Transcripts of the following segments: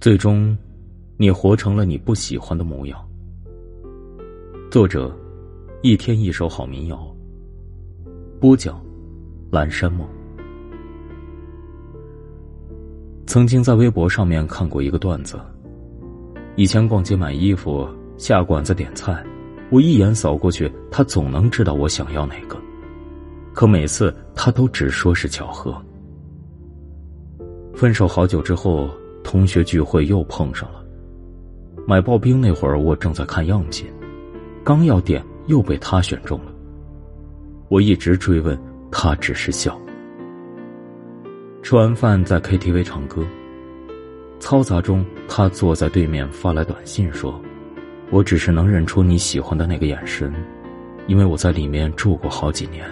最终，你活成了你不喜欢的模样。作者：一天一首好民谣。播讲：蓝山梦。曾经在微博上面看过一个段子：以前逛街买衣服、下馆子点菜，我一眼扫过去，他总能知道我想要哪个。可每次他都只说是巧合。分手好久之后。同学聚会又碰上了。买刨冰那会儿，我正在看样品，刚要点又被他选中了。我一直追问，他只是笑。吃完饭在 KTV 唱歌，嘈杂中他坐在对面发来短信说：“我只是能认出你喜欢的那个眼神，因为我在里面住过好几年。”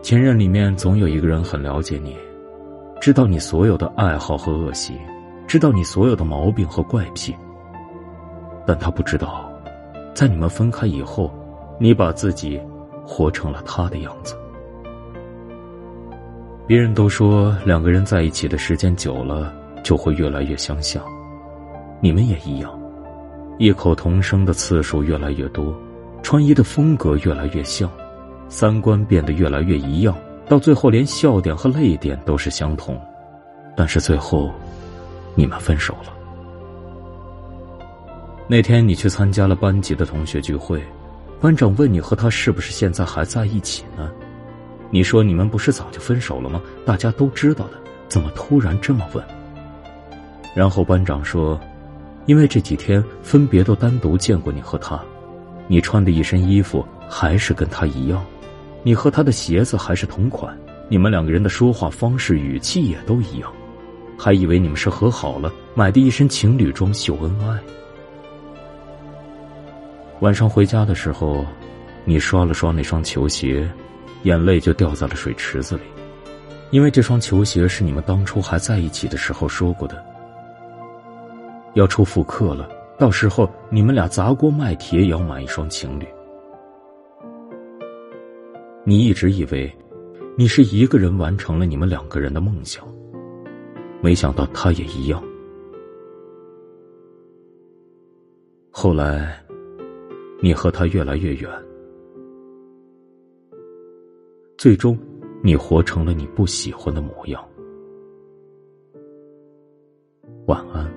前任里面总有一个人很了解你。知道你所有的爱好和恶习，知道你所有的毛病和怪癖，但他不知道，在你们分开以后，你把自己活成了他的样子。别人都说两个人在一起的时间久了就会越来越相像，你们也一样，异口同声的次数越来越多，穿衣的风格越来越像，三观变得越来越一样。到最后，连笑点和泪点都是相同，但是最后，你们分手了。那天你去参加了班级的同学聚会，班长问你和他是不是现在还在一起呢？你说你们不是早就分手了吗？大家都知道的，怎么突然这么问？然后班长说，因为这几天分别都单独见过你和他，你穿的一身衣服还是跟他一样。你和他的鞋子还是同款，你们两个人的说话方式、语气也都一样，还以为你们是和好了，买的一身情侣装秀恩爱。晚上回家的时候，你刷了刷那双球鞋，眼泪就掉在了水池子里，因为这双球鞋是你们当初还在一起的时候说过的。要出复刻了，到时候你们俩砸锅卖铁也要买一双情侣。你一直以为，你是一个人完成了你们两个人的梦想，没想到他也一样。后来，你和他越来越远，最终，你活成了你不喜欢的模样。晚安。